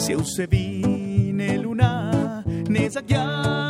se vine luna nezakya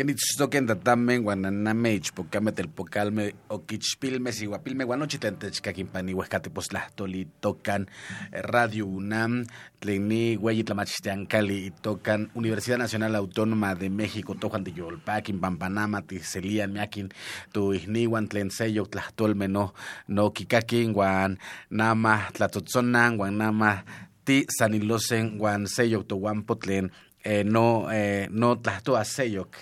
Kenitztoken tatamen guananame ichpocame telpocalme oquichpilme siguapilme guanochitentechcaquimpani huescatepostlahtoli tocan eh, Radio UNAM tleni hueyitlamachtiancali tocan Universidad Nacional Autónoma de México tojuan de Yolpaquin Pampanama tiselian miaquin tu ihniwan tlen seyo tlahtolme no kikakin guan nama tlatotzonan guan nama ti sanilosen guan seyo toguampo tlen eh, no eh, no tlahtoa seyok Seyok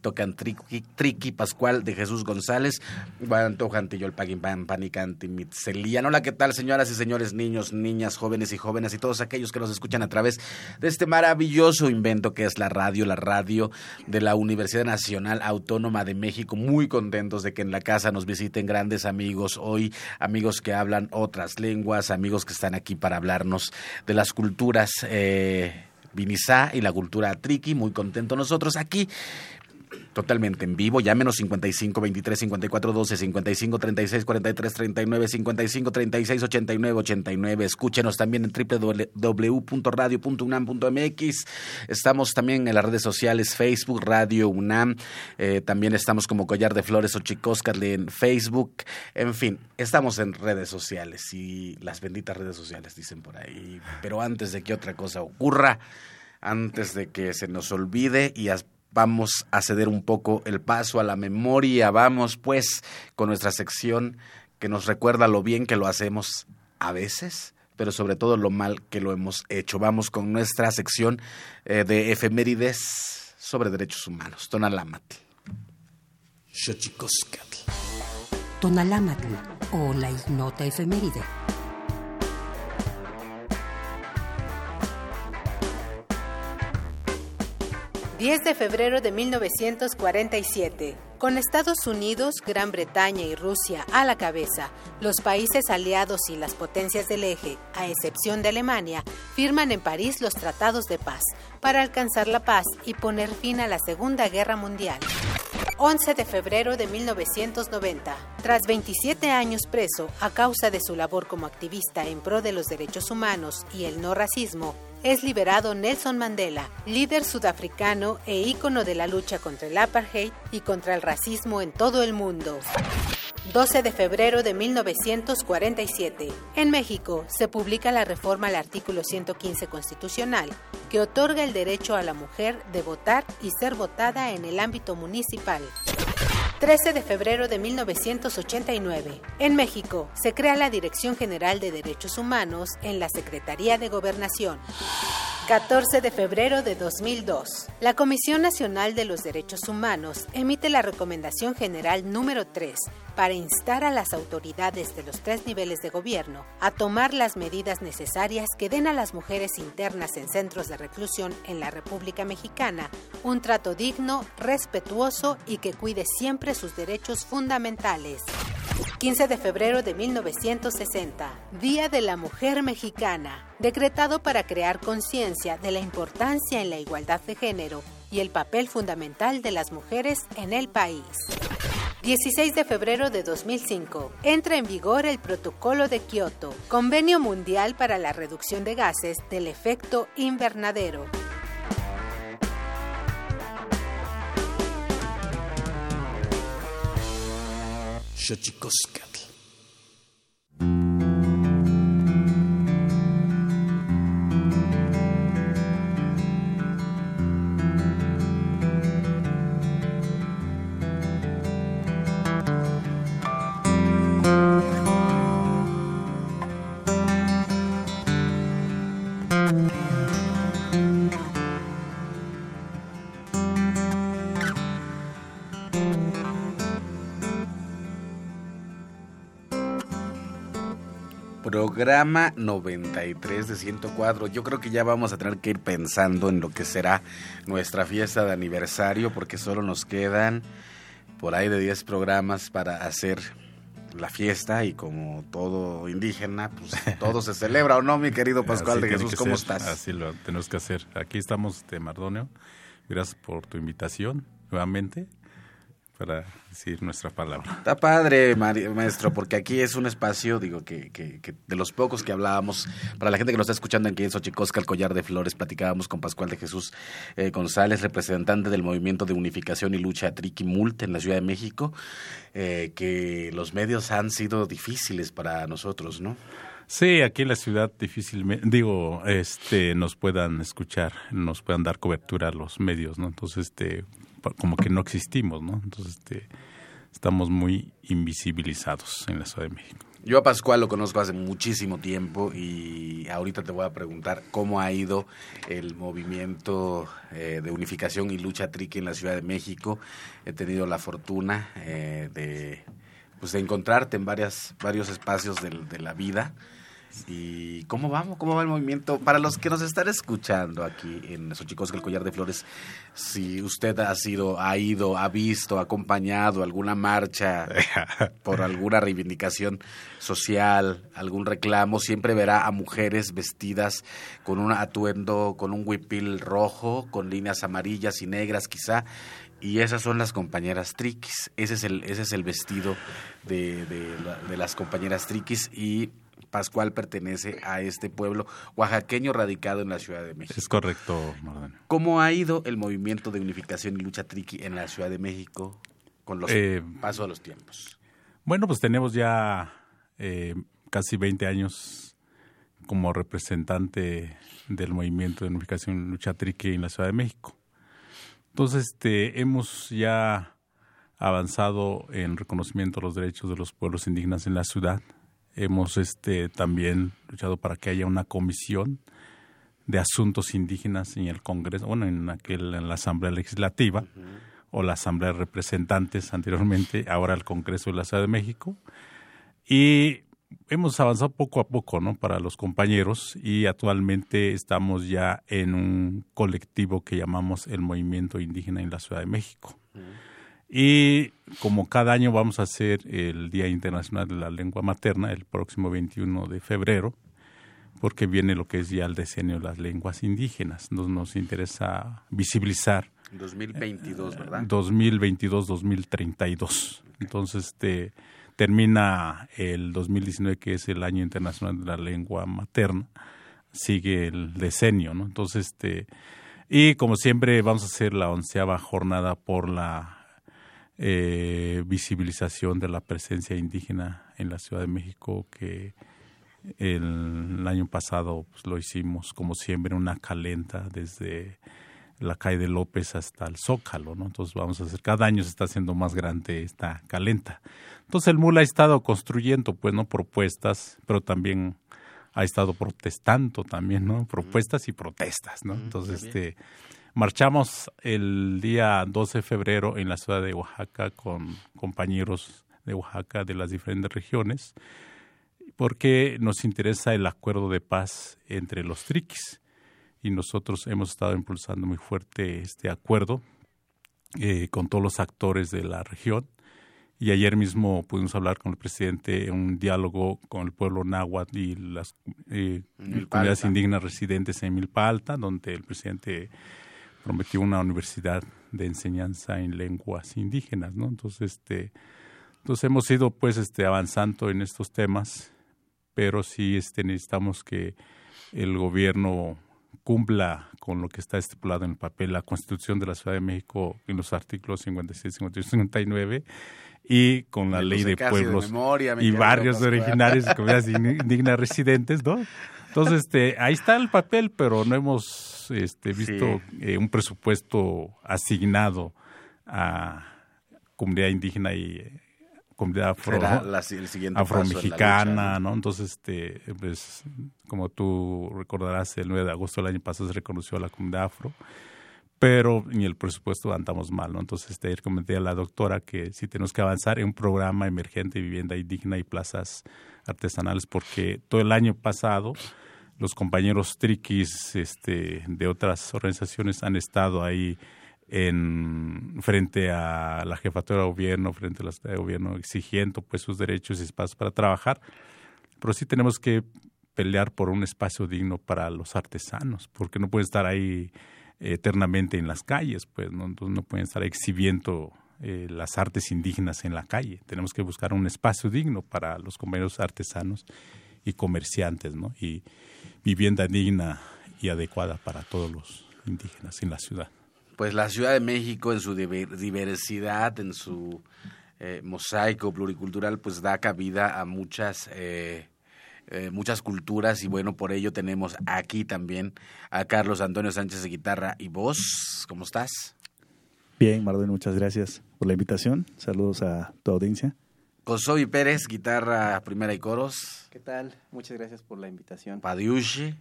Tocan Triqui, Pascual de Jesús González, Guantojantillol Panicanti. Hola, ¿qué tal, señoras y señores, niños, niñas, jóvenes y jóvenes y todos aquellos que nos escuchan a través de este maravilloso invento que es la radio, la radio de la Universidad Nacional Autónoma de México. Muy contentos de que en la casa nos visiten grandes amigos hoy, amigos que hablan otras lenguas, amigos que están aquí para hablarnos de las culturas. Eh, Vinizá y la cultura triqui, muy contento nosotros aquí totalmente en vivo. Llámenos 55 23 54 12 55 36 43 39 55 36 89 89. Escúchenos también en www.radio.unam.mx. Estamos también en las redes sociales Facebook, Radio UNAM. Eh, también estamos como Collar de Flores o Chicóscarle en Facebook. En fin, estamos en redes sociales y las benditas redes sociales dicen por ahí. Pero antes de que otra cosa ocurra, antes de que se nos olvide y vamos a ceder un poco el paso a la memoria. Vamos pues con nuestra sección que nos recuerda lo bien que lo hacemos a veces, pero sobre todo lo mal que lo hemos hecho. Vamos con nuestra sección eh, de efemérides sobre derechos humanos. Tonalámatl. Tonalámatl o la ignota efeméride. 10 de febrero de 1947. Con Estados Unidos, Gran Bretaña y Rusia a la cabeza, los países aliados y las potencias del eje, a excepción de Alemania, firman en París los tratados de paz para alcanzar la paz y poner fin a la Segunda Guerra Mundial. 11 de febrero de 1990. Tras 27 años preso a causa de su labor como activista en pro de los derechos humanos y el no racismo, es liberado Nelson Mandela, líder sudafricano e ícono de la lucha contra el apartheid y contra el racismo en todo el mundo. 12 de febrero de 1947. En México se publica la reforma al artículo 115 constitucional que otorga el derecho a la mujer de votar y ser votada en el ámbito municipal. 13 de febrero de 1989. En México se crea la Dirección General de Derechos Humanos en la Secretaría de Gobernación. 14 de febrero de 2002. La Comisión Nacional de los Derechos Humanos emite la Recomendación General número 3 para instar a las autoridades de los tres niveles de gobierno a tomar las medidas necesarias que den a las mujeres internas en centros de reclusión en la República Mexicana un trato digno, respetuoso y que cuide siempre sus derechos fundamentales. 15 de febrero de 1960, Día de la Mujer Mexicana, decretado para crear conciencia de la importancia en la igualdad de género y el papel fundamental de las mujeres en el país. 16 de febrero de 2005. Entra en vigor el Protocolo de Kioto, Convenio Mundial para la Reducción de Gases del Efecto Invernadero. Programa 93 de 104. Yo creo que ya vamos a tener que ir pensando en lo que será nuestra fiesta de aniversario porque solo nos quedan por ahí de 10 programas para hacer la fiesta y como todo indígena, pues todo se celebra o no, mi querido Pascual de Jesús, ¿cómo estás? Así lo tenemos que hacer. Aquí estamos de Mardonio. Gracias por tu invitación nuevamente para decir nuestra palabra. Está padre, maestro, porque aquí es un espacio, digo, que, que, de los pocos que hablábamos, para la gente que nos está escuchando aquí en Xochicosca, el Collar de Flores, platicábamos con Pascual de Jesús eh, González, representante del Movimiento de Unificación y Lucha Triqui-Mult en la Ciudad de México, eh, que los medios han sido difíciles para nosotros, ¿no? Sí, aquí en la ciudad difícilmente, digo, este, nos puedan escuchar, nos puedan dar cobertura a los medios, ¿no? Entonces, este, como que no existimos, ¿no? Entonces, este, estamos muy invisibilizados en la Ciudad de México. Yo a Pascual lo conozco hace muchísimo tiempo y ahorita te voy a preguntar cómo ha ido el movimiento eh, de unificación y lucha triqui en la Ciudad de México. He tenido la fortuna eh, de, pues, de encontrarte en varias, varios espacios de la vida ¿Y cómo vamos? ¿Cómo va el movimiento? Para los que nos están escuchando aquí en Xochicosca, el Collar de Flores, si usted ha sido, ha ido, ha visto, ha acompañado alguna marcha por alguna reivindicación social, algún reclamo, siempre verá a mujeres vestidas con un atuendo, con un huipil rojo, con líneas amarillas y negras quizá, y esas son las compañeras triquis. Ese es el, ese es el vestido de, de, de las compañeras triquis y Pascual pertenece a este pueblo oaxaqueño radicado en la Ciudad de México. Es correcto, ¿Cómo ha ido el movimiento de unificación y lucha triqui en la Ciudad de México con los eh, pasos de los tiempos? Bueno, pues tenemos ya eh, casi 20 años como representante del movimiento de unificación y lucha triqui en la Ciudad de México. Entonces, este, hemos ya avanzado en reconocimiento de los derechos de los pueblos indígenas en la ciudad Hemos este, también luchado para que haya una comisión de asuntos indígenas en el Congreso, bueno, en aquel en la Asamblea Legislativa o la Asamblea de Representantes anteriormente, ahora el Congreso de la Ciudad de México. Y hemos avanzado poco a poco, ¿no? Para los compañeros y actualmente estamos ya en un colectivo que llamamos el Movimiento Indígena en la Ciudad de México. Y como cada año vamos a hacer el Día Internacional de la Lengua Materna, el próximo 21 de febrero, porque viene lo que es ya el decenio de las lenguas indígenas. Nos, nos interesa visibilizar. 2022, ¿verdad? 2022-2032. Entonces, este, termina el 2019, que es el Año Internacional de la Lengua Materna. Sigue el decenio, ¿no? Entonces, este, y como siempre, vamos a hacer la onceava jornada por la eh, visibilización de la presencia indígena en la Ciudad de México que el, año pasado pues, lo hicimos como siempre una calenta desde la calle de López hasta el Zócalo, ¿no? Entonces vamos a hacer, cada año se está haciendo más grande esta calenta. Entonces el MUL ha estado construyendo, pues, ¿no? Propuestas, pero también ha estado protestando también, ¿no? Propuestas y protestas, ¿no? Entonces, este, Marchamos el día 12 de febrero en la ciudad de Oaxaca con compañeros de Oaxaca de las diferentes regiones porque nos interesa el acuerdo de paz entre los triquis. Y nosotros hemos estado impulsando muy fuerte este acuerdo eh, con todos los actores de la región. Y ayer mismo pudimos hablar con el presidente en un diálogo con el pueblo náhuatl y las eh, comunidades indígenas residentes en Milpa Alta, donde el presidente prometió una universidad de enseñanza en lenguas indígenas, ¿no? Entonces, este, entonces hemos ido pues este avanzando en estos temas, pero sí este necesitamos que el gobierno cumpla con lo que está estipulado en el papel, la Constitución de la Ciudad de México en los artículos 56, 58 y 59 y con la ley de pueblos y barrios originarios y comunidades indígenas residentes, ¿no? Entonces, este, ahí está el papel, pero no hemos este, visto eh, un presupuesto asignado a comunidad indígena y comunidad afro, afromexicana, ¿no? Entonces, este, pues, como tú recordarás, el 9 de agosto del año pasado se reconoció a la comunidad afro, pero en el presupuesto andamos mal, ¿no? Entonces, este, ayer comenté a la doctora que sí tenemos que avanzar en un programa emergente de vivienda indígena y plazas artesanales, porque todo el año pasado los compañeros triquis este, de otras organizaciones han estado ahí en frente a la jefatura de gobierno, frente a la de gobierno, exigiendo pues sus derechos y espacios para trabajar. Pero sí tenemos que pelear por un espacio digno para los artesanos, porque no pueden estar ahí eternamente en las calles, pues no, no pueden estar exhibiendo eh, las artes indígenas en la calle. Tenemos que buscar un espacio digno para los compañeros artesanos y comerciantes, ¿no? Y vivienda digna y adecuada para todos los indígenas en la ciudad. Pues la Ciudad de México en su diversidad, en su eh, mosaico pluricultural, pues da cabida a muchas eh, eh, muchas culturas y bueno, por ello tenemos aquí también a Carlos Antonio Sánchez de guitarra y voz. ¿Cómo estás? Bien, Mardón, muchas gracias por la invitación. Saludos a tu audiencia. Kosovi Pérez, guitarra primera y coros. ¿Qué tal? Muchas gracias por la invitación. Padiushi.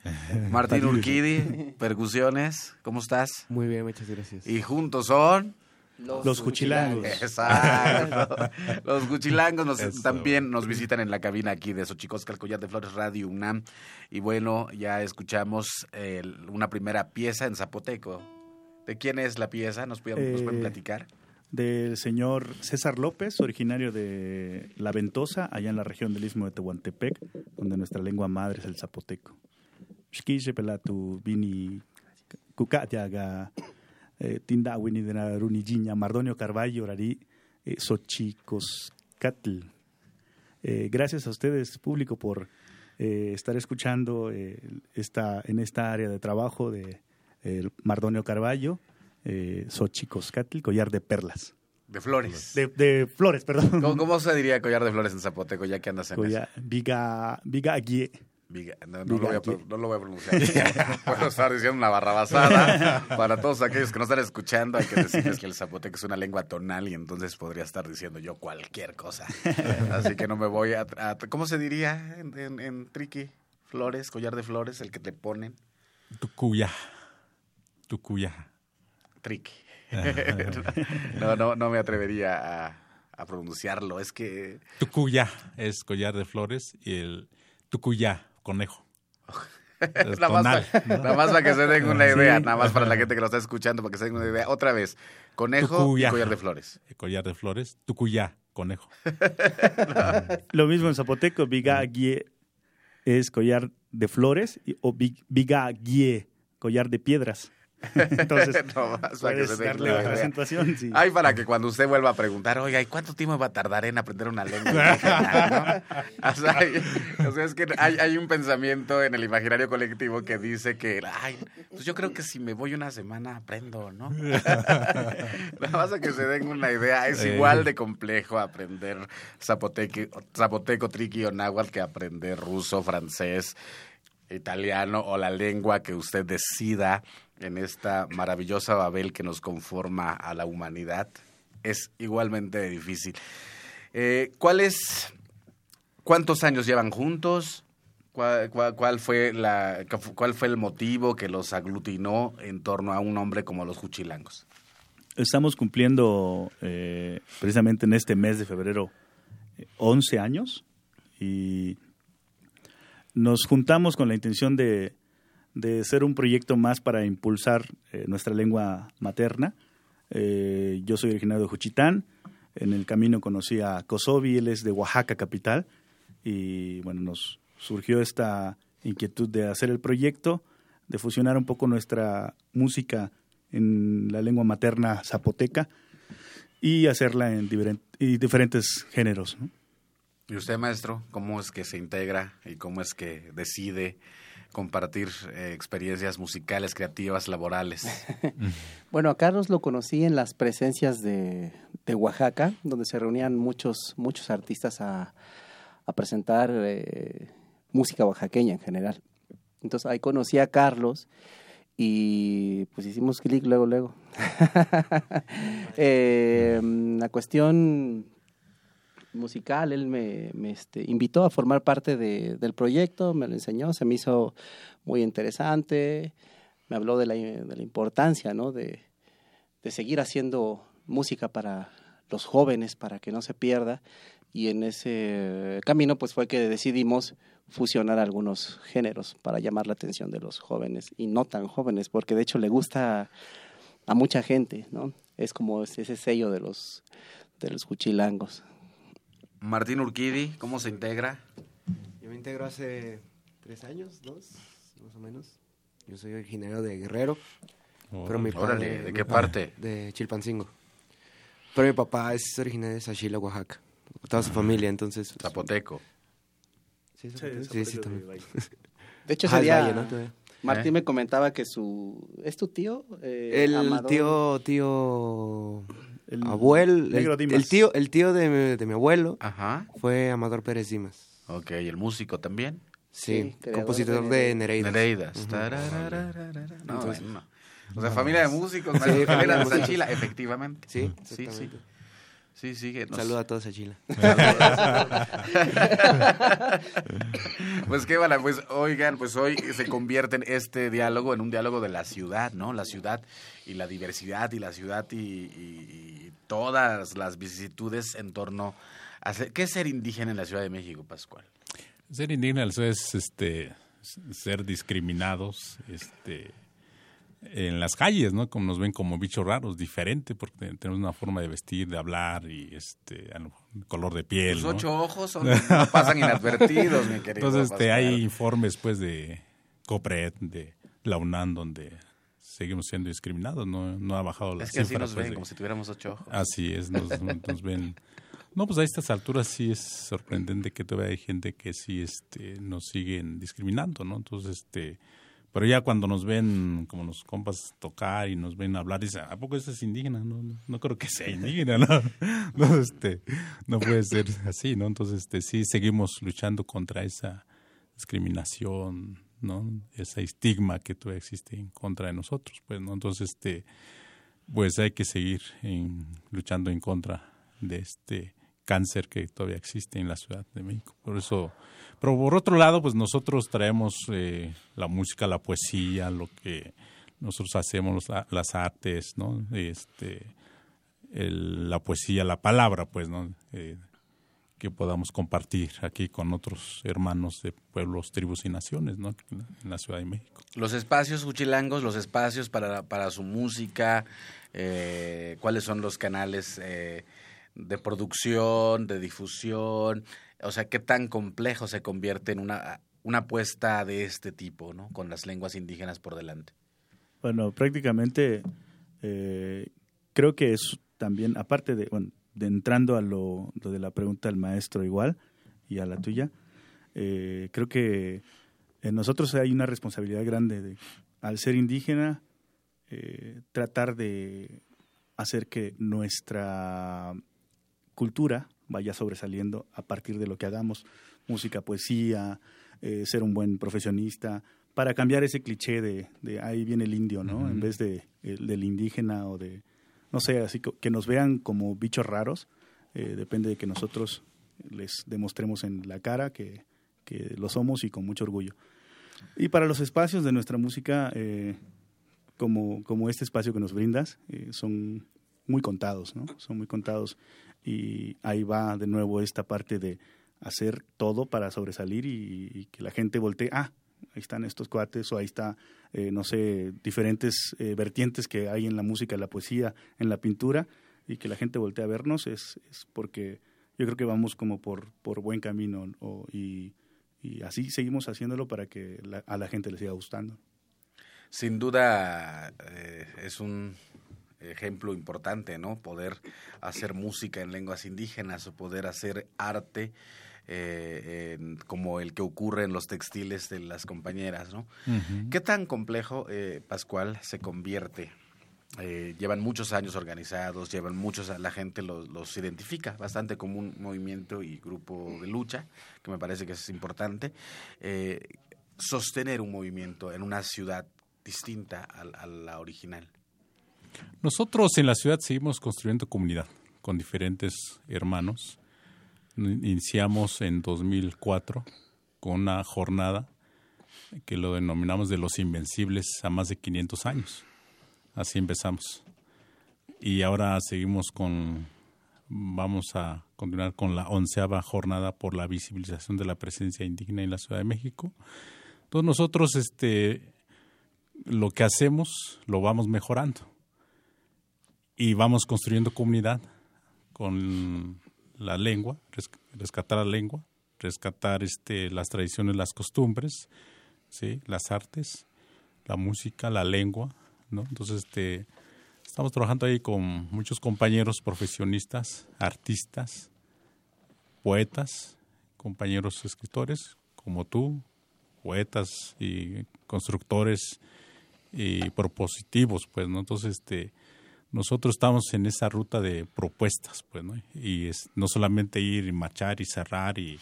Martín Urquidi, percusiones. ¿Cómo estás? Muy bien, muchas gracias. Y juntos son... Los, Cuchilangos. Exacto. Los Cuchilangos también nos visitan en la cabina aquí de Xochicosca, el Collar de Flores Radio UNAM. Y bueno, ya escuchamos una primera pieza en zapoteco. ¿De quién es la pieza? ¿Nos, pueden, ¿nos pueden Eh, platicar? Del señor César López, originario de La Ventosa, allá en la región del Istmo de Tehuantepec, donde nuestra lengua madre es el zapoteco. Pelatu vini cucayaga eh, tinda wini de la runijiña Mardonio Carballo rari eh, Xochicoscatl. Eh, gracias a ustedes, público, por eh, estar escuchando eh, esta, en esta área de trabajo de el Mardonio Carballo, eh, Xochicoscatl, collar de perlas. De flores. De, de flores, perdón. ¿Cómo, cómo se diría collar de flores en zapoteco ya que andas en eso? Viga, viga aguie. Viga- no, no lo voy a, no lo voy a pronunciar. Puedo estar diciendo una barrabasada. Para todos aquellos que no están escuchando, hay que decirles que el zapoteco es una lengua tonal y entonces podría estar diciendo yo cualquier cosa. Así que no me voy a... a- ¿Cómo se diría en, en, en triqui? Flores, collar de flores, el que te ponen. Tucuya. Tucuya. Triqui. no, no, no me atrevería a, a pronunciarlo. Es que... Tucuya es collar de flores y el tucuya, conejo. Es Nada más, tonal, para, ¿no? nada más para que se den una idea, Sí. nada más para la gente que lo está escuchando, para que se den una idea. Otra vez, conejo Tucuya. y collar de flores. El collar de flores, tucuya, conejo. Lo mismo en zapoteco, viga aguie es collar de flores y- o vi- viga aguie, collar de piedras. Entonces, No que puedes se darle la idea. acentuación. sí. Ay, para que cuando usted vuelva a preguntar, oiga, ¿y cuánto tiempo va a tardar en aprender una lengua? no? O sea, hay- o sea, es que hay, hay un pensamiento en el imaginario colectivo que dice que, ay, pues yo creo que si me voy una semana aprendo, ¿no? Nada más a que se den una idea, es igual de complejo aprender zapoteco, zapoteco triqui o náhuatl que aprender ruso, francés, italiano o la lengua que usted decida en esta maravillosa Babel que nos conforma a la humanidad. Es igualmente difícil. Eh, ¿Cuál es, cuántos años llevan juntos? ¿Cuál, fue la, ¿Cuál fue el motivo que los aglutinó en torno a un hombre como los Juchilangos? Estamos cumpliendo eh, precisamente en este mes de febrero eh, 11 años y nos juntamos con la intención de, de ser un proyecto más para impulsar eh, nuestra lengua materna. Eh, yo soy originario de Juchitán, en el camino conocí a Kosovi, él es de Oaxaca capital y bueno, nos surgió esta inquietud de hacer el proyecto, de fusionar un poco nuestra música en la lengua materna zapoteca y hacerla en diferentes géneros. ¿Y usted, maestro, cómo es que se integra y cómo es que decide compartir eh, experiencias musicales, creativas, laborales? Bueno, a Carlos lo conocí en las presencias de, de Oaxaca, donde se reunían muchos, muchos artistas a, a presentar eh, música oaxaqueña en general. Entonces ahí conocí a Carlos y pues hicimos clic luego, luego. Eh, la cuestión musical, él me, este, invitó a formar parte de- del proyecto, me lo enseñó, se me hizo muy interesante, me habló de la, importancia de, seguir haciendo música para los jóvenes, para que no se pierda, y en ese camino pues fue que decidimos fusionar algunos géneros para llamar la atención de los jóvenes y no tan jóvenes, porque de hecho le gusta a mucha gente, ¿no? Es como ese sello de los cuchilangos. Martín Urquidi, ¿cómo se integra? Yo me integro hace tres años, dos, más o menos. Yo soy originario de Guerrero, pero mi Órale, padre- ¿de mi qué padre- parte? De Chilpancingo. Pero mi papá es originario de Sachila, Oaxaca. Toda su familia, entonces. pues, Zapoteco. Sí, zapoteco. sí, sí, también. De hecho, el sería... Valle, ¿no? Todavía. Martín ¿Eh? me comentaba que su... ¿Es tu tío? Eh, El Amador? tío, tío, El abuelo, negro el, Dimas. el tío, el tío de mi, de mi abuelo Ajá. fue Amador Pérez Dimas. Ok, ¿y el músico también? Sí, compositor de de Nereidas. Nereidas. Ujú. Tararararara. No, Entonces- bueno, no. O sea, familia de músicos, Sí, familia familia de. Sachila, efectivamente. Sí, sí, sí. Sí, sí, que nos- Saluda a todos a Chile. Pues qué vale, pues oigan, pues hoy se convierte en este diálogo en un diálogo de la ciudad, ¿no? La ciudad y la diversidad y la ciudad y, y- y todas las vicisitudes en torno a ser- ¿qué es ser indígena en la Ciudad de México, Pascual? Ser indígena es este ser discriminados este en las calles, ¿no? Como nos ven como bichos raros, diferente, porque tenemos una forma de vestir, de hablar y este color de piel, Los ¿no? ocho ojos son- no pasan inadvertidos, mi querido. Entonces, este, hay informes pues de COPRED, de la UNAM, donde seguimos siendo discriminados, no, no ha bajado la Es que así nos pues, ven, de- como si tuviéramos ocho ojos. Así es, nos, nos ven. No, pues a estas alturas sí es sorprendente que todavía hay gente que sí este, nos siguen discriminando, ¿no? Entonces, este, pero ya cuando nos ven como los compas tocar y nos ven hablar, dicen, ¿a poco ese es indígena? No, no, no creo que sea indígena, ¿no? No, este, no puede ser así, ¿no? Entonces, este, sí seguimos luchando contra esa discriminación, ¿no? Ese estigma que todavía existe en contra de nosotros, pues, ¿no? Entonces, este, pues hay que seguir en- luchando en contra de este cáncer que todavía existe en la Ciudad de México. Por eso, pero por otro lado, pues nosotros traemos eh, la música, la poesía, lo que nosotros hacemos, las artes, ¿no? Este, la poesía, la palabra, pues, ¿no? Eh, que podamos compartir aquí con otros hermanos de pueblos, tribus y naciones, ¿no? En la Ciudad de México. Los espacios uchilangos, los espacios para, para su música, eh, cuáles son los canales eh, de producción, de difusión, o sea, qué tan complejo se convierte en una, una apuesta de este tipo, ¿no? Con las lenguas indígenas por delante. Bueno, prácticamente eh, creo que es también, aparte de, bueno, de entrando a lo, de la pregunta del maestro igual y a la tuya, eh, creo que en nosotros hay una responsabilidad grande de, al ser indígena, eh, tratar de hacer que nuestra cultura vaya sobresaliendo a partir de lo que hagamos, música, poesía, eh, ser un buen profesionista, para cambiar ese cliché de, de ahí viene el indio, ¿no? En vez de el- del indígena o de, no sé, así que, que nos vean como bichos raros, eh, depende de que nosotros les demostremos en la cara que, que lo somos y con mucho orgullo. Y para los espacios de nuestra música, eh, como, como este espacio que nos brindas, eh, son muy contados, ¿no? Son muy contados y ahí va de nuevo esta parte de hacer todo para sobresalir y, que la gente voltee, ah, ahí están estos cuates o ahí está, eh, no sé, diferentes eh, vertientes que hay en la música, en la poesía, en la pintura y que la gente voltee a vernos es, es porque yo creo que vamos como por, por buen camino y, así seguimos haciéndolo para que a la gente le siga gustando. Sin duda eh, es un ejemplo importante, ¿no? Poder hacer música en lenguas indígenas o poder hacer arte eh, en- como el que ocurre en los textiles de las compañeras, ¿no? ¿Qué tan complejo, eh, Pascual, se convierte? Eh, llevan muchos años organizados, llevan muchos, la gente los, los identifica bastante como un movimiento y grupo de lucha, que me parece que es importante. Eh, sostener un movimiento en una ciudad distinta a, a la original. Nosotros en la ciudad seguimos construyendo comunidad con diferentes hermanos. Iniciamos en 2004 con una jornada que lo denominamos de los invencibles a más de 500 años. Así empezamos. Y ahora seguimos con, vamos a continuar con la onceava jornada por la visibilización de la presencia indígena en la Ciudad de México. Entonces nosotros, este, lo que hacemos lo vamos mejorando y vamos construyendo comunidad con la lengua, res- rescatar la lengua, rescatar este, las tradiciones, las costumbres, ¿sí? las artes, la música, la lengua, ¿no? Entonces, este, Estamos trabajando ahí con muchos compañeros profesionistas, artistas, poetas, compañeros escritores como tú, poetas y constructores y propositivos, pues, ¿no? Entonces, este, nosotros estamos en esa ruta de propuestas, pues, ¿no? Y es no solamente ir y marchar y cerrar y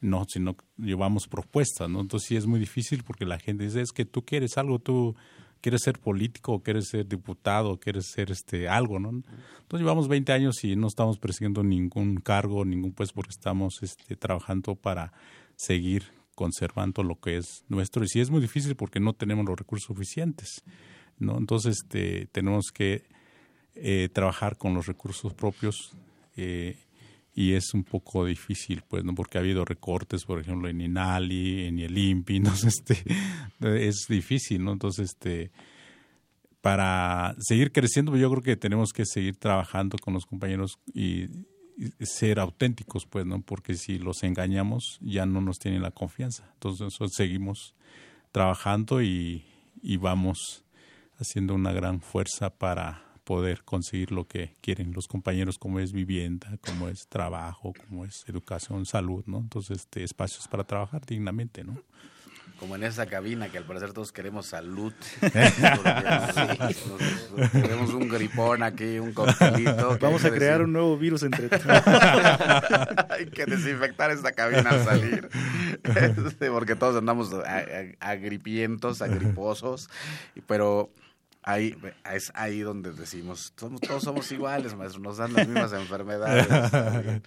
no, sino llevamos propuestas, ¿no? Entonces sí es muy difícil porque la gente dice, es que tú quieres algo, tú quieres ser político, quieres ser diputado, quieres ser este algo, ¿no? Entonces llevamos 20 años y no estamos persiguiendo ningún cargo, ningún pues porque estamos este, trabajando para seguir conservando lo que es nuestro y sí es muy difícil porque no tenemos los recursos suficientes, ¿no? Entonces este, tenemos que eh, trabajar con los recursos propios eh, y es un poco difícil, pues, ¿no? Porque ha habido recortes, por ejemplo, en INALI, en el INPI, entonces, este, es difícil, ¿no? Entonces, este, para seguir creciendo, yo creo que tenemos que seguir trabajando con los compañeros y, ser auténticos, pues, ¿no? Porque si los engañamos, ya no nos tienen la confianza. Entonces, seguimos trabajando y vamos haciendo una gran fuerza para poder conseguir lo que quieren los compañeros, como es vivienda, como es trabajo, como es educación, salud, ¿no? Entonces, este, espacios para trabajar dignamente, ¿no? Como en esa cabina que al parecer todos queremos salud. Queremos un gripón aquí, un coctelito. Vamos a crear un nuevo virus entre todos. Hay que desinfectar esta cabina al salir. Porque todos andamos agripientos, agriposos. Pero ahí es ahí donde decimos, somos, todos somos iguales, maestro, nos dan las mismas enfermedades.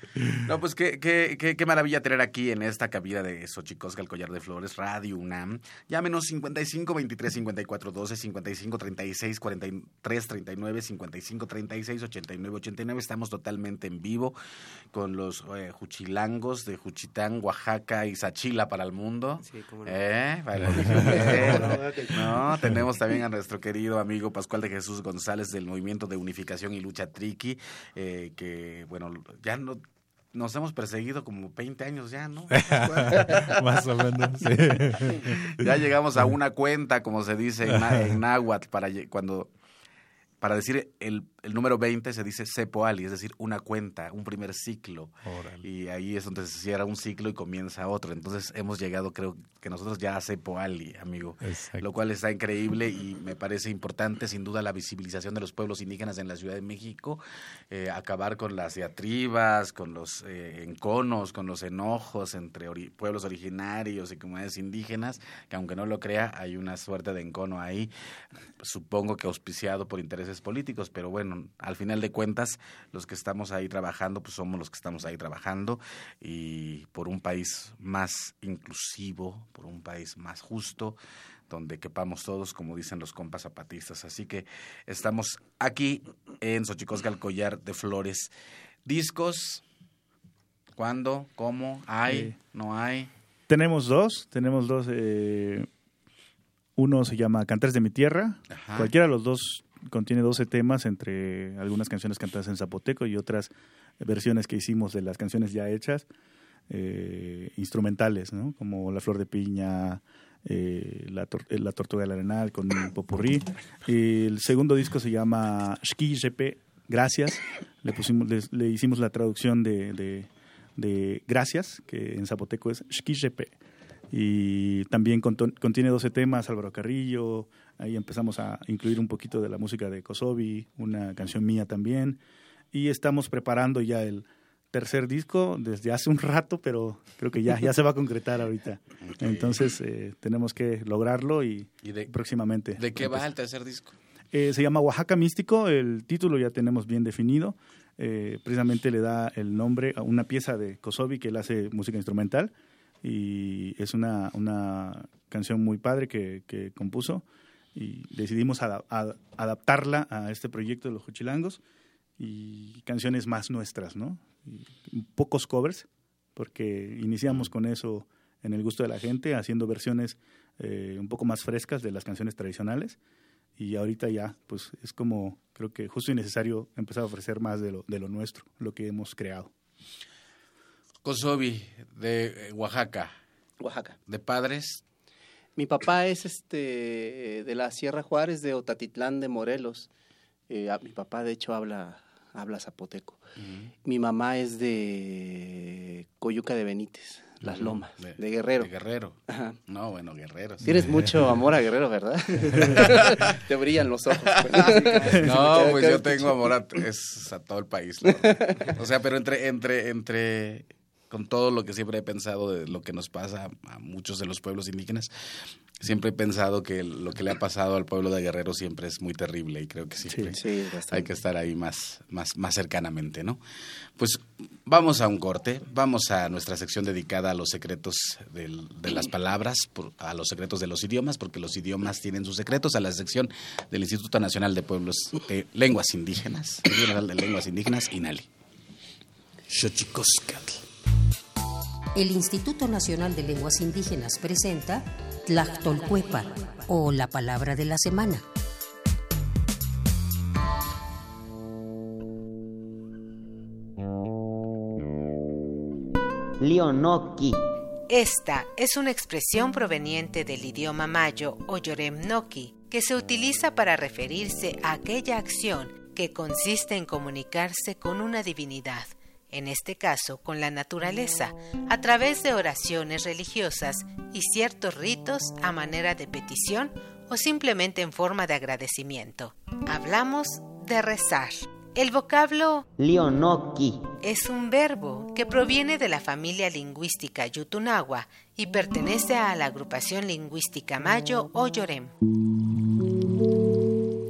No, pues qué, qué, qué, qué, maravilla tener aquí en esta cabina de Xochicosca, el collar de flores, Radio UNAM. Llámenos 55 23 54 12, 55 36 43 39, 55 36 89 89. Estamos totalmente en vivo con los eh, Juchilangos de Juchitán, Oaxaca y Sachila para el mundo. Sí, cómo no. ¿Eh? Para el no, tenemos también a nuestro querido amigo Pascual de Jesús González del Movimiento de Unificación y Lucha Triqui, eh, que, bueno, ya no nos hemos perseguido como 20 años ya, ¿no? Más o menos, sí. Ya llegamos a una cuenta, como se dice en, en náhuatl, para cuando para decir el, el, número 20 se dice sepoali, es decir, una cuenta, un primer ciclo. Y ahí es donde se cierra un ciclo y comienza otro. Entonces hemos llegado, creo que nosotros ya a sepoali, amigo. Exacto. Lo cual está increíble y me parece importante, sin duda, la visibilización de los pueblos indígenas en la Ciudad de México, eh, acabar con las diatribas, con los eh, enconos, con los enojos entre ori pueblos originarios y comunidades indígenas, que aunque no lo crea, hay una suerte de encono ahí, supongo que auspiciado por intereses políticos, pero bueno, al final de cuentas, los que estamos ahí trabajando, pues somos los que estamos ahí trabajando y por un país más inclusivo, por un país más justo, donde quepamos todos, como dicen los compas zapatistas. Así que estamos aquí en Xochicosca, el collar de flores. Discos, ¿cuándo? ¿Cómo? ¿Hay? ¿No hay? Tenemos dos, tenemos dos. Eh, uno se llama Cantares de mi Tierra. Ajá. Cualquiera de los dos contiene 12 temas entre algunas canciones cantadas en zapoteco y otras versiones que hicimos de las canciones ya hechas, eh, instrumentales, ¿no? como La Flor de Piña, eh, la, tor la, Tortuga del Arenal con Popurrí. El segundo disco se llama Shki Jepe, Gracias. Le, pusimos, le, hicimos la traducción de, de, de, Gracias, que en zapoteco es Shki Jepe. Y también contiene 12 temas, Álvaro Carrillo, Ahí empezamos a incluir un poquito de la música de Kosovi, una canción mía también. Y estamos preparando ya el tercer disco desde hace un rato, pero creo que ya, ya se va a concretar ahorita. Okay. Entonces eh, tenemos que lograrlo y, ¿Y de, próximamente. ¿De qué va el tercer disco? Eh, se llama Oaxaca Místico, el título ya tenemos bien definido. Eh, precisamente le da el nombre a una pieza de Kosovi que él hace música instrumental y es una, una canción muy padre que, que compuso y decidimos ad, ad, adaptarla a este proyecto de los Juchilangos y canciones más nuestras, ¿no? Y pocos covers, porque iniciamos con eso en el gusto de la gente, haciendo versiones eh, un poco más frescas de las canciones tradicionales y ahorita ya, pues es como, creo que justo y necesario empezar a ofrecer más de lo, de lo nuestro, lo que hemos creado. Kosovi, de Oaxaca. Oaxaca. ¿De padres? Mi papá es este de la Sierra Juárez de Otatitlán de Morelos. Eh, mi papá, de hecho, habla, habla zapoteco. Mi mamá es de Coyuca de Benítez, Las Lomas, de, Guerrero. De Guerrero. No, bueno, Guerrero. Tienes mucho amor a Guerrero, ¿verdad? Te brillan los ojos. Pues. no, pues yo tengo amor a, es a todo el país. O sea, pero entre, entre, entre con todo lo que siempre he pensado de lo que nos pasa a muchos de los pueblos indígenas, siempre he pensado que lo que le ha pasado al pueblo de Guerrero siempre es muy terrible y creo que siempre hay que estar ahí más, más, más cercanamente, ¿no? Pues vamos a un corte, vamos a nuestra sección dedicada a los secretos de las palabras, a los secretos de los idiomas, porque los idiomas tienen sus secretos, a la sección del Instituto Nacional de Pueblos, de Lenguas Indígenas, Nacional de Lenguas Indígenas, INALI. El Instituto Nacional de Lenguas Indígenas presenta Tlachtolcuepa o la palabra de la semana. Leonoki. Esta es una expresión proveniente del idioma mayo o yoremnoki que se utiliza para referirse a aquella acción que consiste en comunicarse con una divinidad en este caso con la naturaleza, a través de oraciones religiosas y ciertos ritos a manera de petición o simplemente en forma de agradecimiento. Hablamos de rezar. El vocablo Leonoki es un verbo que proviene de la familia lingüística Yutunagua y pertenece a la agrupación lingüística Mayo o Yorem.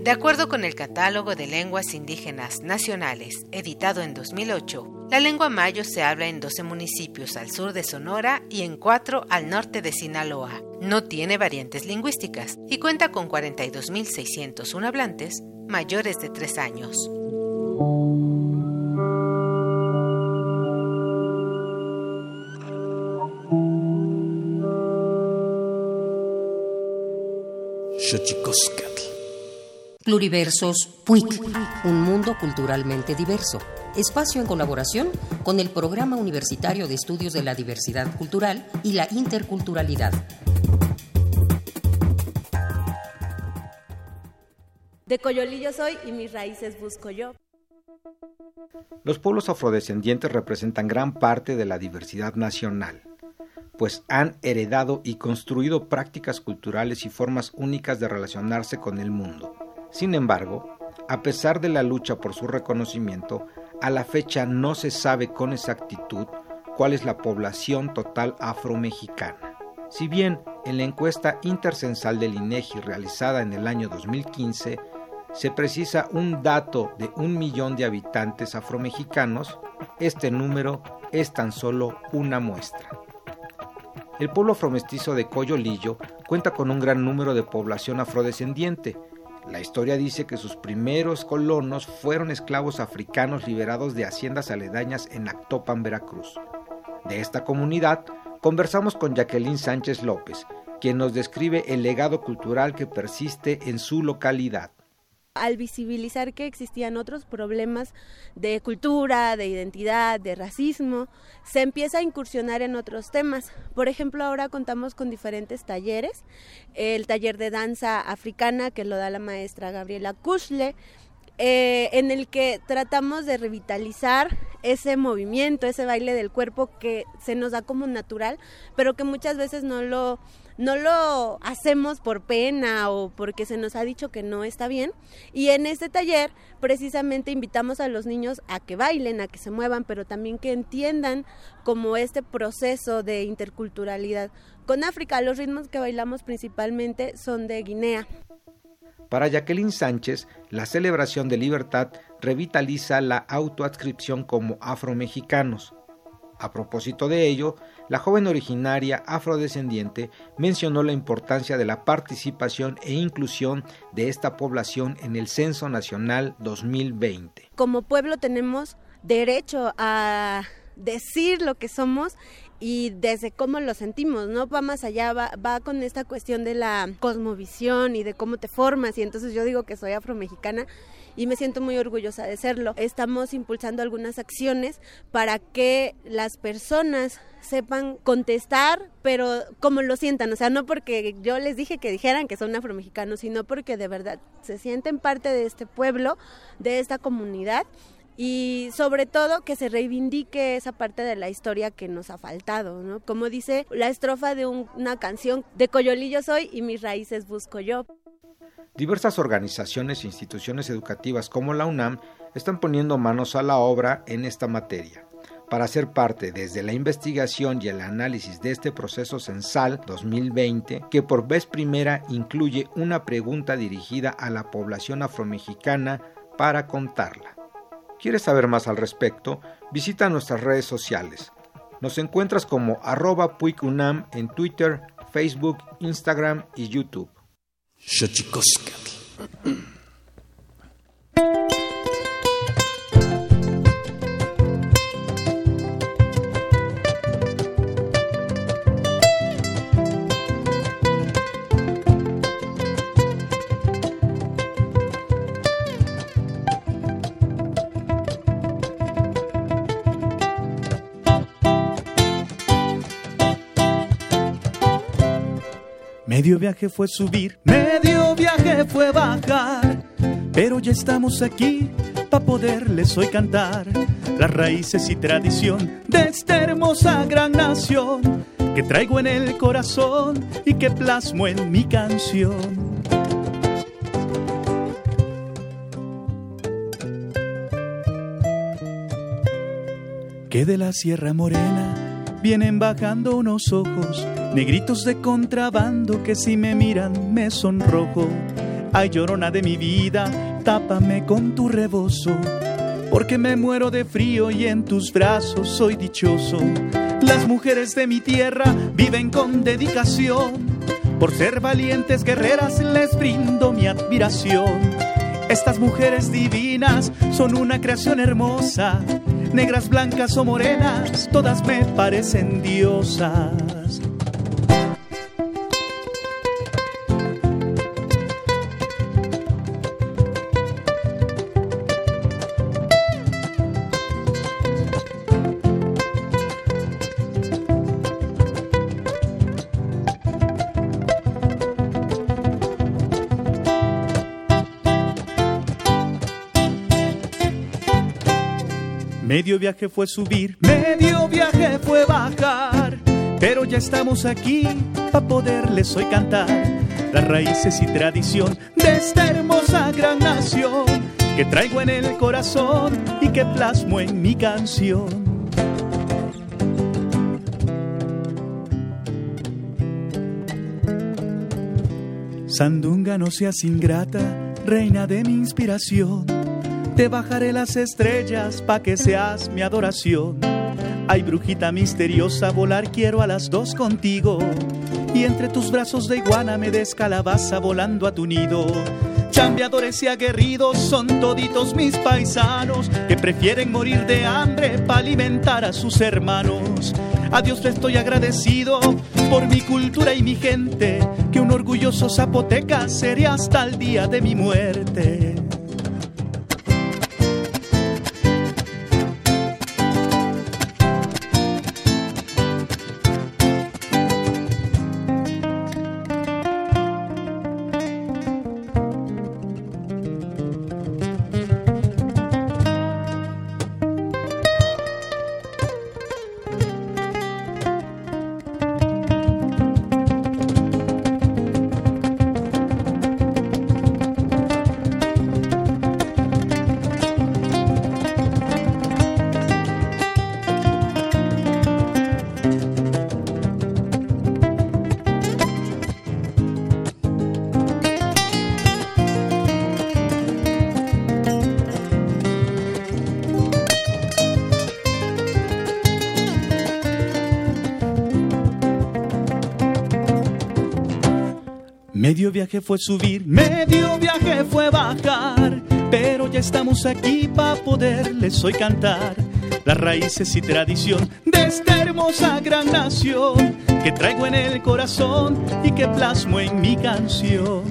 De acuerdo con el Catálogo de Lenguas Indígenas Nacionales, editado en 2008, la lengua mayo se habla en 12 municipios al sur de Sonora y en 4 al norte de Sinaloa. No tiene variantes lingüísticas y cuenta con 42.601 hablantes mayores de 3 años. Pluriversos PUIC, un mundo culturalmente diverso. Espacio en colaboración con el Programa Universitario de Estudios de la Diversidad Cultural y la Interculturalidad. De Coyolillo soy y mis raíces busco yo. Los pueblos afrodescendientes representan gran parte de la diversidad nacional, pues han heredado y construido prácticas culturales y formas únicas de relacionarse con el mundo. Sin embargo, a pesar de la lucha por su reconocimiento, a la fecha no se sabe con exactitud cuál es la población total afromexicana. Si bien en la encuesta intercensal del INEGI realizada en el año 2015 se precisa un dato de un millón de habitantes afromexicanos, este número es tan solo una muestra. El pueblo afromestizo de Coyolillo cuenta con un gran número de población afrodescendiente, la historia dice que sus primeros colonos fueron esclavos africanos liberados de haciendas aledañas en Actopan, Veracruz. De esta comunidad conversamos con Jacqueline Sánchez López, quien nos describe el legado cultural que persiste en su localidad al visibilizar que existían otros problemas de cultura, de identidad, de racismo, se empieza a incursionar en otros temas. Por ejemplo, ahora contamos con diferentes talleres. El taller de danza africana que lo da la maestra Gabriela Kushle, eh, en el que tratamos de revitalizar ese movimiento, ese baile del cuerpo que se nos da como natural, pero que muchas veces no lo no lo hacemos por pena o porque se nos ha dicho que no está bien. Y en este taller precisamente invitamos a los niños a que bailen, a que se muevan, pero también que entiendan como este proceso de interculturalidad. Con África los ritmos que bailamos principalmente son de Guinea. Para Jacqueline Sánchez, la celebración de libertad revitaliza la autoadscripción como afromexicanos. A propósito de ello, la joven originaria afrodescendiente mencionó la importancia de la participación e inclusión de esta población en el Censo Nacional 2020. Como pueblo tenemos derecho a decir lo que somos y desde cómo lo sentimos, ¿no? Va más allá, va, va con esta cuestión de la cosmovisión y de cómo te formas y entonces yo digo que soy afromexicana y me siento muy orgullosa de serlo. Estamos impulsando algunas acciones para que las personas sepan contestar, pero como lo sientan, o sea, no porque yo les dije que dijeran que son afromexicanos, sino porque de verdad se sienten parte de este pueblo, de esta comunidad y sobre todo que se reivindique esa parte de la historia que nos ha faltado, ¿no? Como dice la estrofa de una canción de Coyolillo soy y mis raíces busco yo. Diversas organizaciones e instituciones educativas como la UNAM están poniendo manos a la obra en esta materia. Para ser parte desde la investigación y el análisis de este proceso censal 2020, que por vez primera incluye una pregunta dirigida a la población afromexicana para contarla. ¿Quieres saber más al respecto? Visita nuestras redes sociales. Nos encuentras como arroba puicunam en Twitter, Facebook, Instagram y YouTube. Medio viaje fue subir, medio viaje fue bajar, pero ya estamos aquí para poderles hoy cantar las raíces y tradición de esta hermosa gran nación que traigo en el corazón y que plasmo en mi canción. Que de la Sierra Morena vienen bajando unos ojos negritos de contrabando que si me miran me sonrojo. Ay, llorona de mi vida, tápame con tu rebozo, porque me muero de frío y en tus brazos soy dichoso. Las mujeres de mi tierra viven con dedicación, por ser valientes guerreras les brindo mi admiración. Estas mujeres divinas son una creación hermosa, negras, blancas o morenas, todas me parecen diosas. Medio viaje fue subir, medio viaje fue bajar, pero ya estamos aquí para poderles hoy cantar las raíces y tradición de esta hermosa gran nación que traigo en el corazón y que plasmo en mi canción. Sandunga, no seas ingrata, reina de mi inspiración te bajaré las estrellas pa' que seas mi adoración. Ay, brujita misteriosa, volar quiero a las dos contigo. Y entre tus brazos de iguana me des calabaza volando a tu nido. Chambeadores y aguerridos son toditos mis paisanos que prefieren morir de hambre para alimentar a sus hermanos. A Dios le estoy agradecido por mi cultura y mi gente, que un orgulloso zapoteca sería hasta el día de mi muerte. Viaje fue subir, medio viaje fue bajar, pero ya estamos aquí para poderles hoy cantar las raíces y tradición de esta hermosa gran nación que traigo en el corazón y que plasmo en mi canción.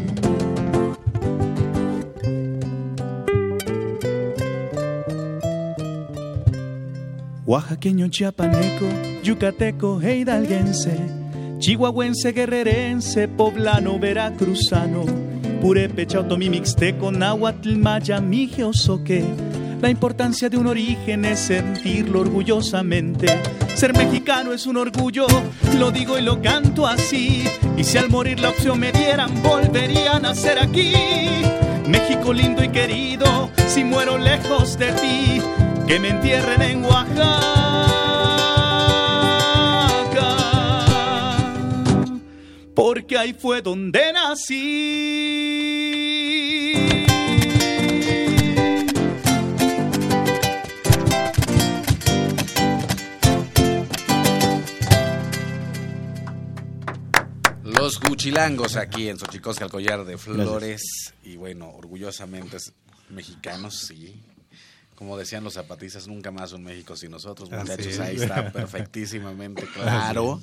Oaxaqueño, chiapaneco, yucateco e hidalguense, chihuahuense, guerrerense, poblano, veracruzano, purepecha, otomí, mixteco, náhuatl, maya, mije, osoque. La importancia de un origen es sentirlo orgullosamente. Ser mexicano es un orgullo, lo digo y lo canto así. Y si al morir la opción me dieran, volvería a nacer aquí. México lindo y querido, si muero lejos de ti, que me entierren en Oaxaca. Porque ahí fue donde nací. Los guchilangos aquí en Xochicosca, el collar de flores. Y bueno, orgullosamente mexicanos, sí. Como decían los zapatistas, nunca más un México sin nosotros, muchachos. Ahí está perfectísimamente claro.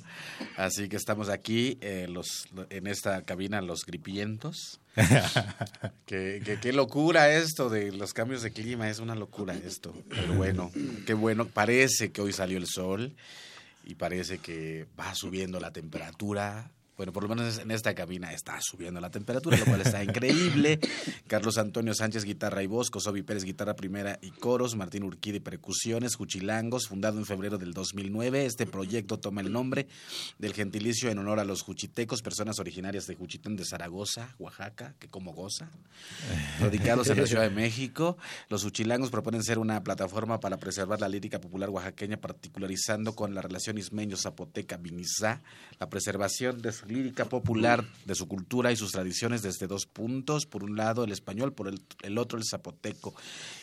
Así que estamos aquí eh, los, en esta cabina, los gripientos. qué, qué- qué locura esto de los cambios de clima, es una locura esto. Pero bueno, qué bueno. Parece que hoy salió el sol y parece que va subiendo la temperatura. Bueno, por lo menos en esta cabina está subiendo la temperatura, lo cual está increíble. Carlos Antonio Sánchez, guitarra y voz, Kosovi Pérez, guitarra primera y coros, Martín Urquidi, percusiones, Juchilangos, fundado en febrero del 2009. Este proyecto toma el nombre del gentilicio en honor a los juchitecos, personas originarias de Juchitán de Zaragoza, Oaxaca, que como goza, radicados en la Ciudad de México. Los Juchilangos proponen ser una plataforma para preservar la lírica popular oaxaqueña, particularizando con la relación ismeño-zapoteca-vinizá, la preservación de lírica popular, de su cultura y sus tradiciones desde dos puntos. Por un lado el español, por el, el otro el zapoteco.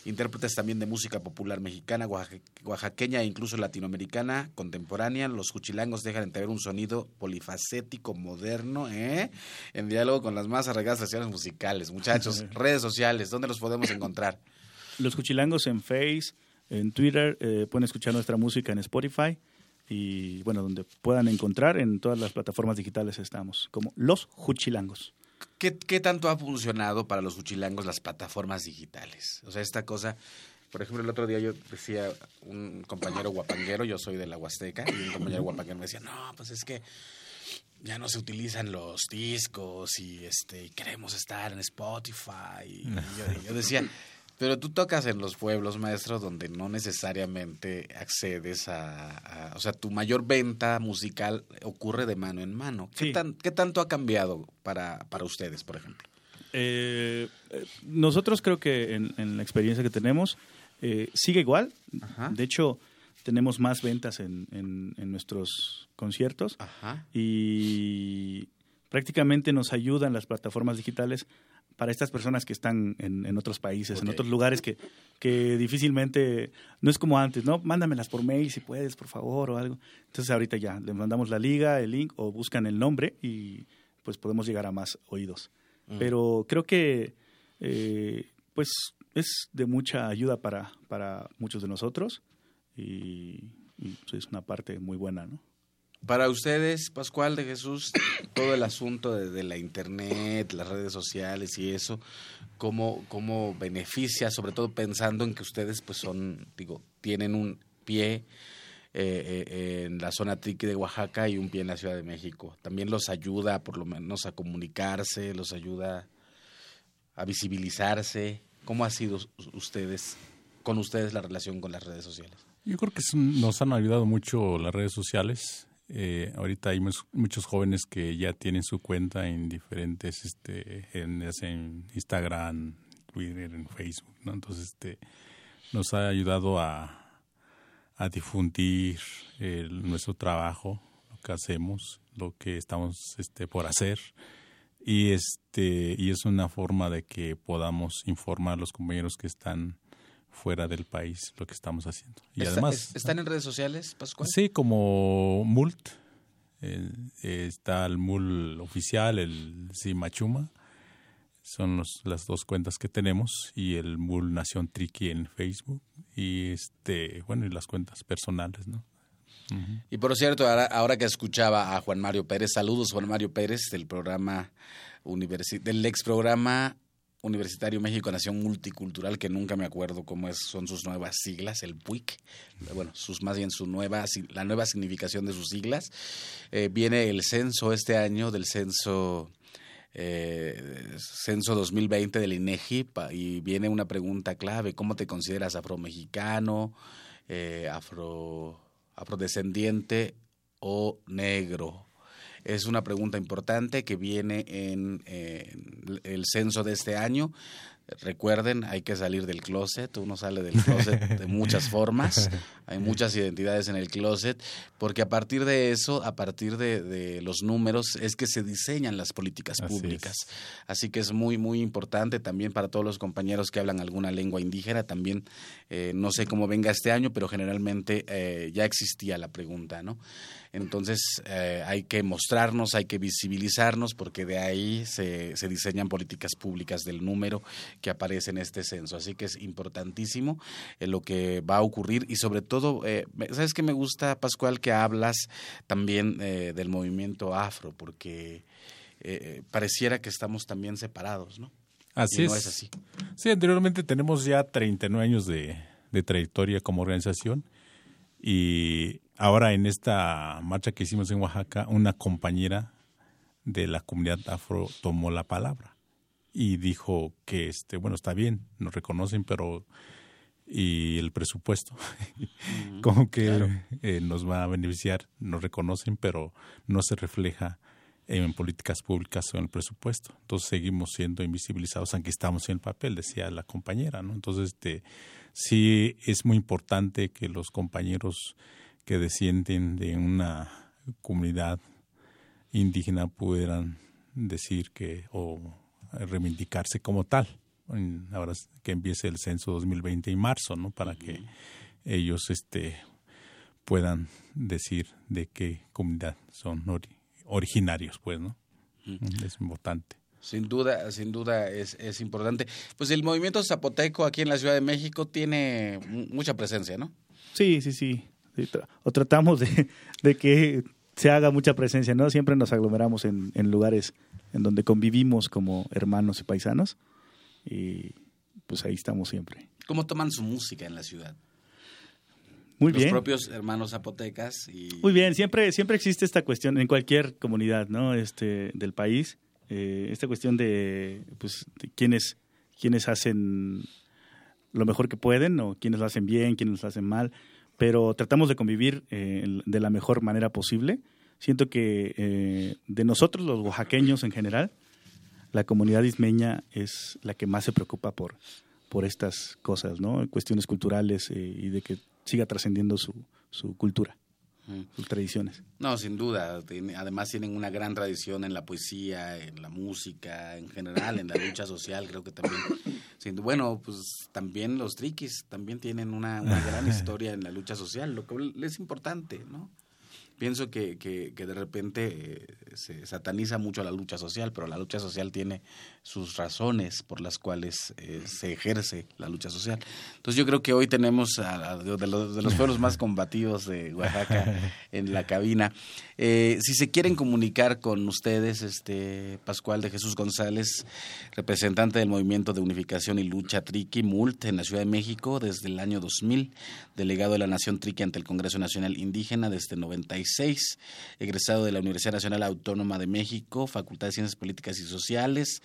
Intérpretes también de música popular mexicana, oaxa- oaxaqueña e incluso latinoamericana contemporánea. Los Juchilangos dejan entrever un sonido polifacético, moderno, ¿eh? en diálogo con las más arraigadas tradiciones musicales. Muchachos, redes sociales, ¿dónde los podemos encontrar? Los Cuchilangos en Face, en Twitter, eh, pueden escuchar nuestra música en Spotify y bueno, donde puedan encontrar en todas las plataformas digitales estamos, como Los Juchilangos. ¿Qué, qué tanto ha funcionado para los uchilangos las plataformas digitales? O sea, esta cosa, por ejemplo, el otro día yo decía, un compañero guapanguero, yo soy de la Huasteca, y un compañero guapanguero me decía, no, pues es que ya no se utilizan los discos y este y queremos estar en Spotify. Y yo, y yo decía, pero tú tocas en los pueblos, maestro, donde no necesariamente accedes a, a- o sea, tu mayor venta musical ocurre de mano en mano. ¿Qué, Sí. tan- qué tanto ha cambiado para, para ustedes, por ejemplo? Eh, eh, nosotros creo que en, en la experiencia que tenemos eh, sigue igual. De hecho, tenemos más ventas en, en- en nuestros conciertos Ajá. y prácticamente nos ayudan las plataformas digitales para estas personas que están en, en otros países, en otros lugares que, que difícilmente, no es como antes, ¿no? Mándamelas por mail si puedes, por favor, o algo. Entonces ahorita ya, le mandamos la liga, el link, o buscan el nombre y pues podemos llegar a más oídos. Mm. Pero creo que eh, pues es de mucha ayuda para, para muchos de nosotros y, y, pues, es una parte muy buena, ¿no? Para ustedes, Pascual de Jesús, todo el asunto de, la internet, las redes sociales y eso, ¿cómo, cómo beneficia, sobre todo pensando en que ustedes pues son, digo, tienen un pie eh, eh, en la zona triqui de Oaxaca y un pie en la Ciudad de México? ¿También los ayuda por lo menos a comunicarse, los ayuda a visibilizarse? ¿Cómo ha sido us- ustedes, con ustedes la relación con las redes sociales? Yo creo que nos han ayudado mucho las redes sociales. Eh, ahorita hay muchos jóvenes que ya tienen su cuenta en diferentes, este, en, Instagram, Twitter, en Facebook. Entonces, este, nos ha ayudado a, difundir nuestro trabajo, lo que hacemos, lo que estamos, este, por hacer y este y es una forma de que podamos informar a los compañeros que están fuera del país lo que estamos haciendo y ¿Está- además es- ¿Están en redes sociales, Pascual? sí como Mult eh, está el Mul oficial el Simachuma Son los, las dos cuentas que tenemos y el Mul Nación Triqui en Facebook y este bueno y las cuentas personales, ¿no? Y por cierto, ahora, ahora, que escuchaba a Juan Mario Pérez, saludos Juan Mario Pérez del programa del ex programa Universitario México Nación Multicultural, que nunca me acuerdo cómo es, son sus nuevas siglas, el PUIC, bueno, sus más bien su nueva, la nueva significación de sus siglas. Eh, viene el censo este año del censo eh, censo 2020 del INEGI y viene una pregunta clave, ¿cómo te consideras afromexicano, eh, afro, afrodescendiente o negro? Es una pregunta importante que viene en, el censo de este año. Recuerden, hay que salir del closet. Uno sale del closet de muchas formas. Hay muchas identidades en el closet, porque a partir de eso, a partir de, los números, es que se diseñan las políticas públicas. Así, que es muy, muy importante también para todos los compañeros que hablan alguna lengua indígena. También, eh, no sé cómo venga este año, pero generalmente eh, ya existía la pregunta, ¿no? Entonces eh, hay que mostrarnos, hay que visibilizarnos, porque de ahí se, se, diseñan políticas públicas del número que aparece en este censo. Así que es importantísimo eh, lo que va a ocurrir y sobre todo, eh, ¿sabes qué me gusta, Pascual, que hablas también del movimiento afro? Porque pareciera que estamos también separados, ¿no? Así es. No es así. Sí, anteriormente tenemos ya 39 años de, de trayectoria como organización y ahora en esta marcha que hicimos en Oaxaca, una compañera de la comunidad afro tomó la palabra y dijo que este bueno está bien nos reconocen pero y el presupuesto. Como que eh, nos va a beneficiar nos reconocen pero no se refleja en políticas públicas o en el presupuesto. Entonces seguimos siendo invisibilizados aunque estamos en el papel decía la compañera no entonces este sí es muy importante que los compañeros que descienden de una comunidad indígena puedan decir que o reivindicarse como tal. Ahora que empiece el censo 2020 en marzo, ¿no? Para que ellos este puedan decir de qué comunidad son originarios, pues, ¿no? Es importante. Sin duda, sin duda es, es importante. Pues el movimiento zapoteco aquí en la Ciudad de México tiene mucha presencia, ¿no? Sí, sí, sí. o tratamos de, de, que se haga mucha presencia, ¿no? Siempre nos aglomeramos en, en lugares en donde convivimos como hermanos y paisanos y pues ahí estamos siempre. ¿Cómo toman su música en la ciudad? Muy Los bien. propios hermanos zapotecas y... Muy bien, siempre, siempre existe esta cuestión en cualquier comunidad, ¿no? Este, del país eh, esta cuestión de, pues, de quienes, quienes hacen lo mejor que pueden o quienes lo hacen bien, quienes lo hacen mal, pero tratamos de convivir eh, de la mejor manera posible. Siento que eh, de nosotros, los oaxaqueños en general, la comunidad ismeña es la que más se preocupa por, por estas cosas, ¿no? Cuestiones culturales y de que siga trascendiendo su, su cultura sus tradiciones. No, sin duda. Además tienen una gran tradición en la poesía, en la música, en general, en la lucha social, creo que también. Bueno, pues también los triquis también tienen una, una gran historia en la lucha social, lo que es importante, ¿no? Pienso que, que, de repente eh, se sataniza mucho la lucha social, pero la lucha social tiene sus razones por las cuales eh, se ejerce la lucha social. Entonces yo creo que hoy tenemos a, de, los, de, los, pueblos más combativos de Oaxaca en la cabina. Eh, si se quieren comunicar con ustedes, este Pascual de Jesús González, representante del Movimiento de Unificación y Lucha Triqui, MULT, en la Ciudad de México desde el año 2000, delegado de la Nación Triqui ante el Congreso Nacional Indígena desde 96 egresado de la Universidad Nacional Autónoma de México, Facultad de Ciencias Políticas y Sociales.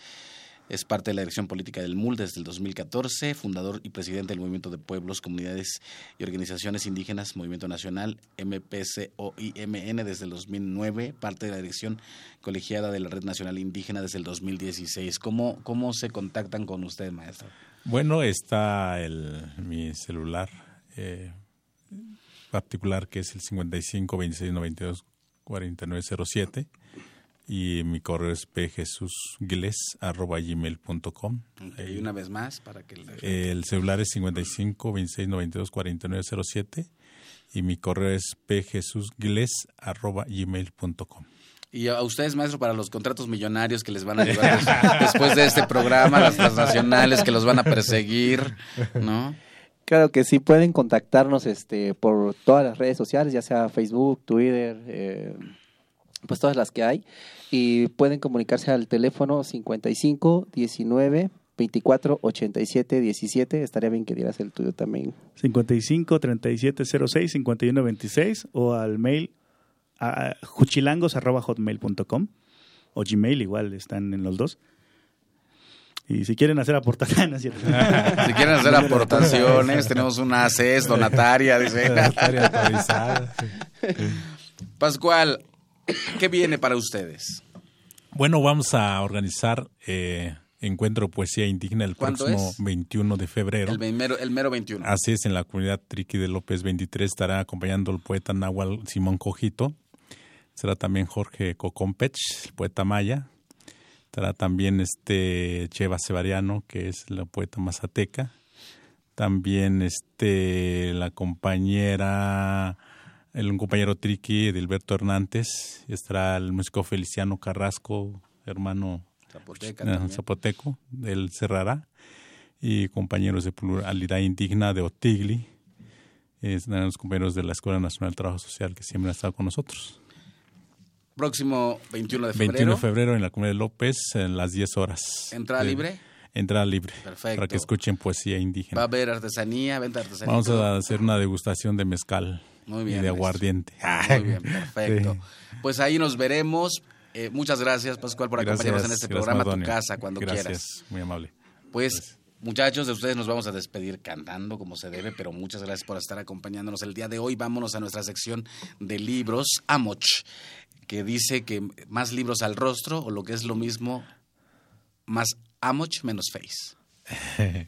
Es parte de la dirección política del MUL desde el 2014, fundador y presidente del Movimiento de Pueblos, Comunidades y Organizaciones Indígenas, Movimiento Nacional, MPCOIMN desde el 2009, parte de la dirección colegiada de la Red Nacional Indígena desde el 2016. ¿Cómo, cómo se contactan con usted, maestro? Bueno, está el, mi celular. Eh, particular que es el 55 26 92 49 07 y mi correo es pjesusgles.com. Y una vez más para que... El celular es 55 26 92 49 07 y mi correo es pjesusgles.gmail.com. Y a ustedes, maestro, para los contratos millonarios que les van a llevar des- después de este programa, las transnacionales que los van a perseguir, ¿no? Claro que sí, pueden contactarnos este, por todas las redes sociales, ya sea Facebook, Twitter, eh, pues todas las que hay. Y pueden comunicarse al teléfono 55 19 24 87 17. Estaría bien que dieras el tuyo también. 55 37 06 51 26 o al mail a juchilangos.hotmail.com o Gmail, igual están en los dos. Y si quieren hacer aportaciones, ¿cierto? Si quieren hacer aportaciones, tenemos una ACES donataria, dice. Donataria autorizada, Pascual, ¿qué viene para ustedes? Bueno, vamos a organizar eh, Encuentro Poesía Indígena el ¿Cuándo próximo es? 21 de febrero. El mero, el mero 21. Así es, en la comunidad Triqui de López 23 estará acompañando el poeta Nahual Simón Cojito. Será también Jorge Cocompech, el poeta maya. Estará también este Cheva Sevariano, que es la poeta mazateca. También este la compañera, el un compañero Triqui, Edilberto Hernández. Estará el músico Feliciano Carrasco, hermano Zapoteca eh, zapoteco, él cerrará, y compañeros de pluralidad indígena de Otigli, estarán los compañeros de la Escuela Nacional de Trabajo Social que siempre han estado con nosotros. Próximo 21 de febrero. 21 de febrero en la comunidad de López, en las 10 horas. ¿Entrada De- libre? Entrada libre. Perfecto. Para que escuchen poesía Va a indígena. haber artesanía, venta de artesanía. Vamos a hacer una degustación de mezcal Muy bien, y de aguardiente. Muy bien, perfecto. Sí. Pues ahí nos veremos. Eh, muchas gracias, Pascual, por acompañarnos en este programa. A tu casa, cuando Gracias, quieras. muy amable. Pues, muchachos, de ustedes nos vamos a despedir cantando como se debe, pero muchas gracias por estar acompañándonos el día de hoy. Vámonos a nuestra sección de libros, Amoch, que dice que más libros al rostro, o lo que es lo mismo, más Amoch menos Face.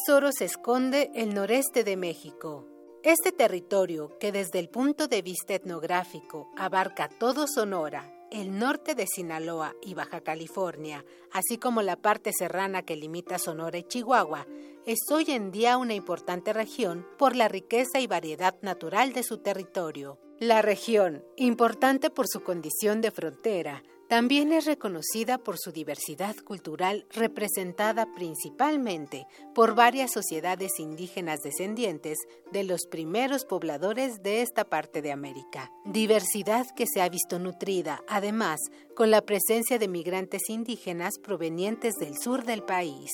Tesoro se esconde el noreste de México? Este territorio, que desde el punto de vista etnográfico abarca todo Sonora, el norte de Sinaloa y Baja California, así como la parte serrana que limita Sonora y Chihuahua, es hoy en día una importante región por la riqueza y variedad natural de su territorio. La región, importante por su condición de frontera, también es reconocida por su diversidad cultural representada principalmente por varias sociedades indígenas descendientes de los primeros pobladores de esta parte de América. Diversidad que se ha visto nutrida, además, con la presencia de migrantes indígenas provenientes del sur del país.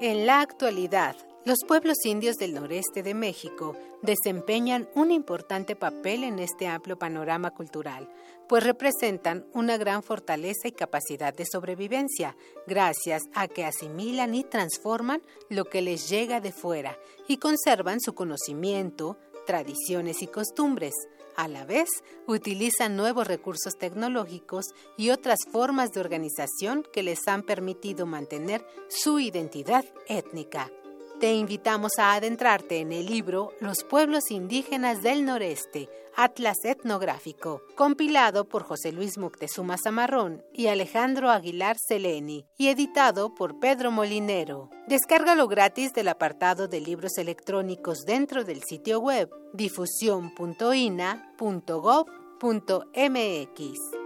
En la actualidad, los pueblos indios del noreste de México desempeñan un importante papel en este amplio panorama cultural, pues representan una gran fortaleza y capacidad de sobrevivencia, gracias a que asimilan y transforman lo que les llega de fuera y conservan su conocimiento, tradiciones y costumbres. A la vez, utilizan nuevos recursos tecnológicos y otras formas de organización que les han permitido mantener su identidad étnica. Te invitamos a adentrarte en el libro Los pueblos indígenas del noreste, Atlas Etnográfico, compilado por José Luis Moctezuma Zamarrón y Alejandro Aguilar Seleni y editado por Pedro Molinero. Descárgalo gratis del apartado de libros electrónicos dentro del sitio web difusión.ina.gov.mx.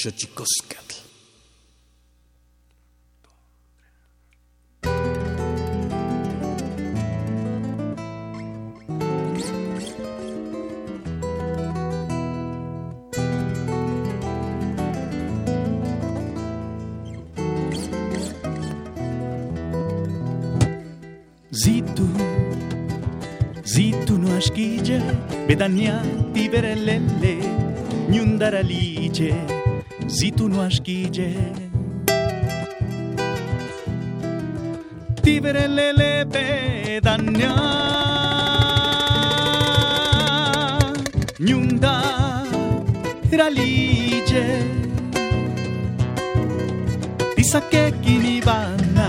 što će koskati. Zitu, zitu no aşkice, bedanya biberelelle, nyundara lice, nyundaraliche, zitu no ashkille. vivere le leve danya Nyunda ralige Tisake kinibana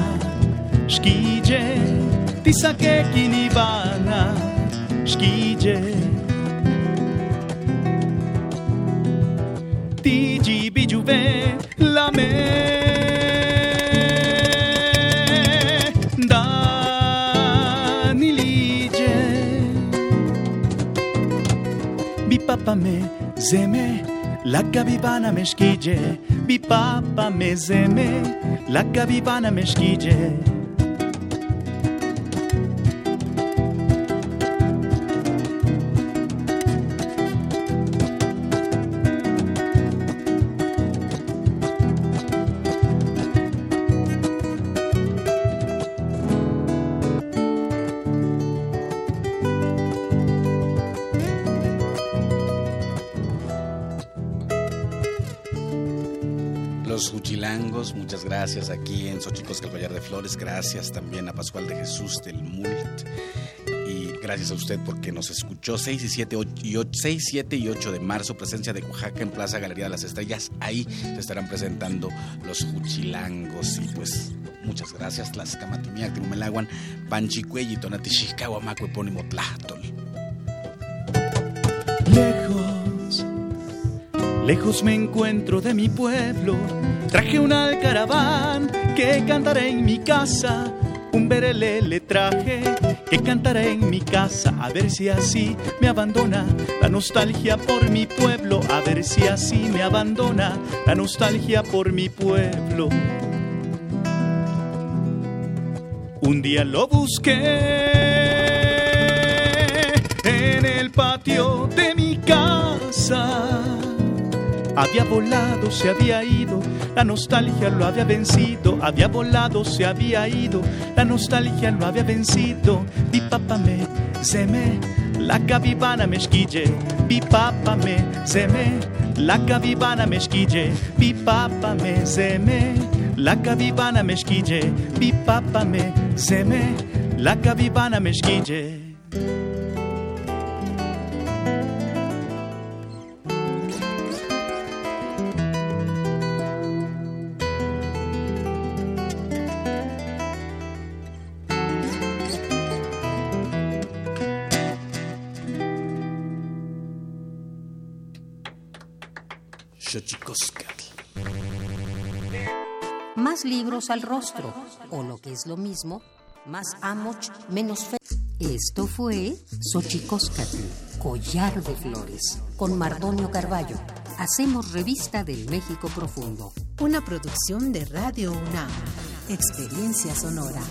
Shkije. Tisake kinibana Shkije. Tiji bijuve la me. Danilije Mi papa me zeme La capivana me schige. Mi papa me zeme La capivana me Flores. Gracias también a Pascual de Jesús del MULT. Y gracias a usted porque nos escuchó 6 y 7, y 8, 6, 7 y 8 de marzo, presencia de Oaxaca en Plaza Galería de las Estrellas. Ahí se estarán presentando los Huchilangos. Y pues muchas gracias. Las Camatimiac, Timumelaguan, Panchicuelli, Tonatishikawa, Macue, Pónimo, Tlahtol. Lejos me encuentro de mi pueblo. Traje un alcaraván que cantaré en mi casa. Un berele le traje que cantaré en mi casa. A ver si así me abandona la nostalgia por mi pueblo. A ver si así me abandona la nostalgia por mi pueblo. Un día lo busqué en el patio de mi casa. Había volado, se había ido, la nostalgia lo había vencido. Había volado, se había ido, la nostalgia lo había vencido. Mi papá me zeme, la capivana me esquille. Mi papá me zeme, la capivana me esquille. Mi papá me zeme, la capivana me esquille. Mi papá me zeme, la capivana me Más libros al rostro, o lo que es lo mismo, más amoch, menos fe. Esto fue Xochicóscatl, Collar de Flores, con Mardonio Carballo. Hacemos revista del México Profundo. Una producción de Radio UNAM. Experiencia sonora.